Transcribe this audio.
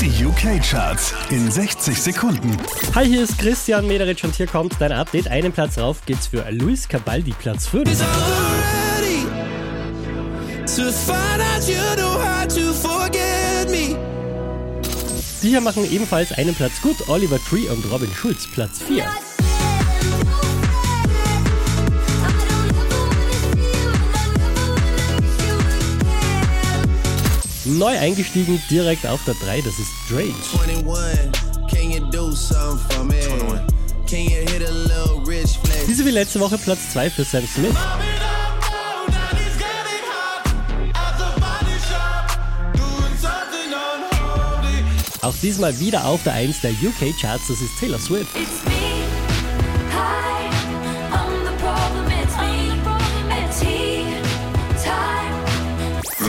Die UK-Charts in 60 Sekunden. Hi, hier ist Christian Mederitsch und hier kommt dein Update. Einen Platz rauf geht's für Luis Cabaldi, Platz 5. Die hier machen ebenfalls einen Platz gut. Oliver Tree und Robin Schulz, Platz 4. Neu eingestiegen, direkt auf der 3, das ist Drake. 21, can you do something for me? Can you hit a little rich flex? Diese wie letzte Woche Platz 2 für Sam Smith. Auch diesmal wieder auf der 1 der UK Charts, das ist Taylor Swift. It's me. Hi,